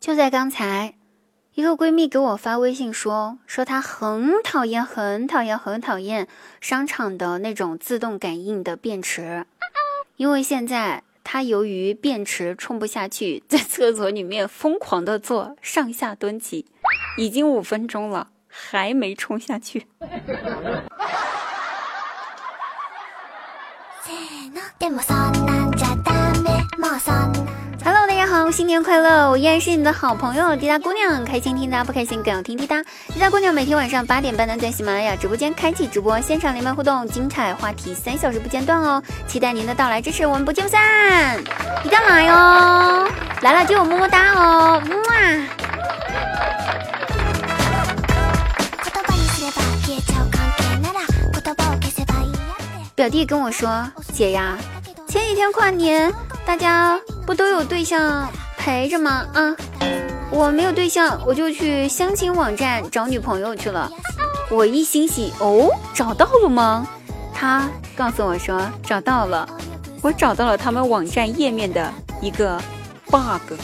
就在刚才，一个闺蜜给我发微信说，说她很讨厌、很讨厌、很讨厌商场的那种自动感应的便池，因为现在她由于便池冲不下去，在厕所里面疯狂的做上下蹲起，已经五分钟了，还没冲下去。新年快乐！我依然是你的好朋友滴答姑娘，开心听答，不开心更要听滴答。滴答姑娘每天晚上八点半呢，在喜马拉雅直播间开启直播，现场连麦互动，精彩话题三小时不间断哦！期待您的到来支持，我们不见不散！一定要来哦！来了就有么么哒哦！么。表弟跟我说，姐呀，前几天跨年，大家。不都有对象陪着吗？啊，我没有对象，我就去相亲网站找女朋友去了。我一欣喜，哦，找到了吗？他告诉我说找到了，我找到了他们网站页面的一个 bug。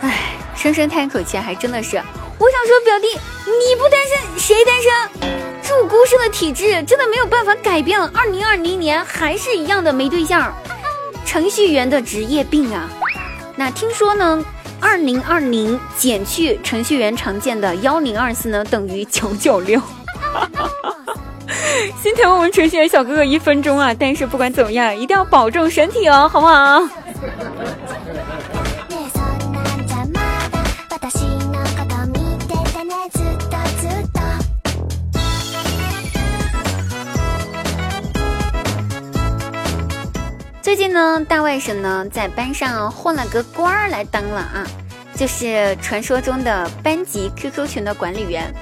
哎，深深叹口气，还真的是。我想说，表弟，你不单身，谁单身？祝孤生的体质真的没有办法改变了。二零二零年还是一样的没对象，程序员的职业病啊。那听说呢，二零二零减去程序员常见的幺零二四呢，等于九九六。心疼我们程序员小哥哥一分钟啊！但是不管怎么样，一定要保重身体哦，好不好？最近呢，大外甥呢在班上混了个官儿来当了啊，就是传说中的班级 QQ 群的管理员。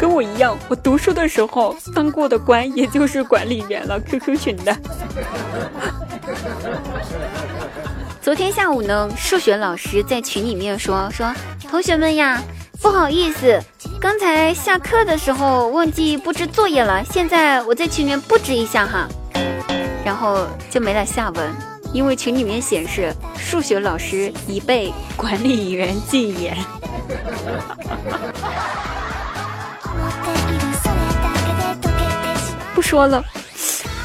跟我一样，我读书的时候当过的官，也就是管理员了 QQ 群的。昨天下午呢，数学老师在群里面说说，同学们呀，不好意思，刚才下课的时候忘记布置作业了，现在我在群里面布置一下哈。然后就没了下文，因为群里面显示数学老师已被管理员禁言。不说了，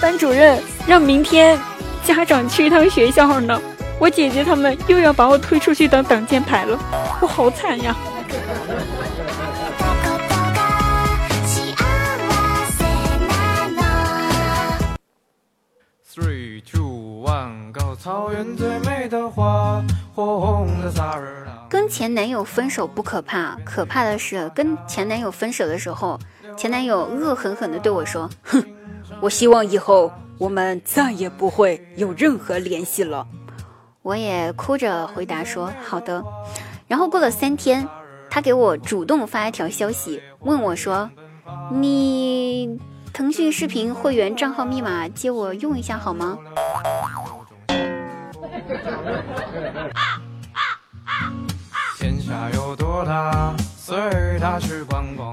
班主任让明天家长去一趟学校呢，我姐姐他们又要把我推出去当挡箭牌了，我好惨呀。跟前男友分手不可怕，可怕的是跟前男友分手的时候，前男友恶狠狠地对我说：“哼，我希望以后我们再也不会有任何联系了。”我也哭着回答说：“好的。”然后过了三天，他给我主动发一条消息，问我说：“你腾讯视频会员账号密码借我用一下好吗？”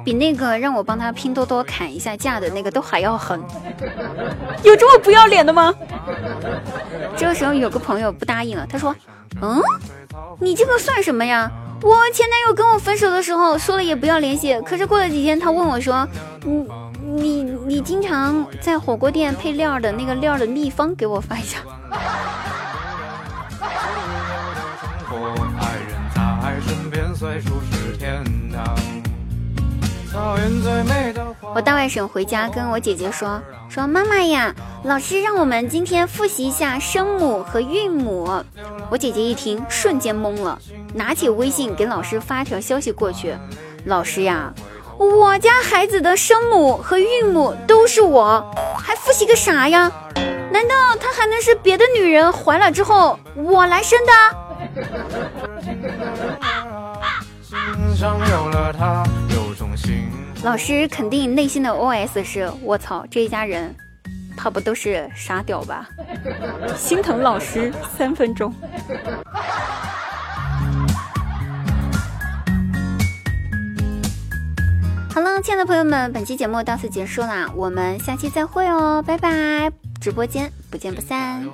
比那个让我帮他拼多多砍一下价的那个都还要狠，有这么不要脸的吗？这个时候有个朋友不答应了，他说：“嗯，你这个算什么呀？我前男友跟我分手的时候说了也不要联系，可是过了几天他问我说，你你你经常在火锅店配料的那个料的秘方给我发一下。”我大外甥回家跟我姐姐说说妈妈呀，老师让我们今天复习一下声母和韵母。我姐姐一听瞬间懵了，拿起微信给老师发条消息过去。老师呀，我家孩子的声母和韵母都是我，还复习个啥呀？难道他还能是别的女人怀了之后我来生的？老师肯定内心的 OS 是：我操，这一家人，怕不都是傻屌吧？心疼老师三分钟。好了，亲爱的朋友们，本期节目到此结束啦，我们下期再会哦，拜拜。直播间，不见不散。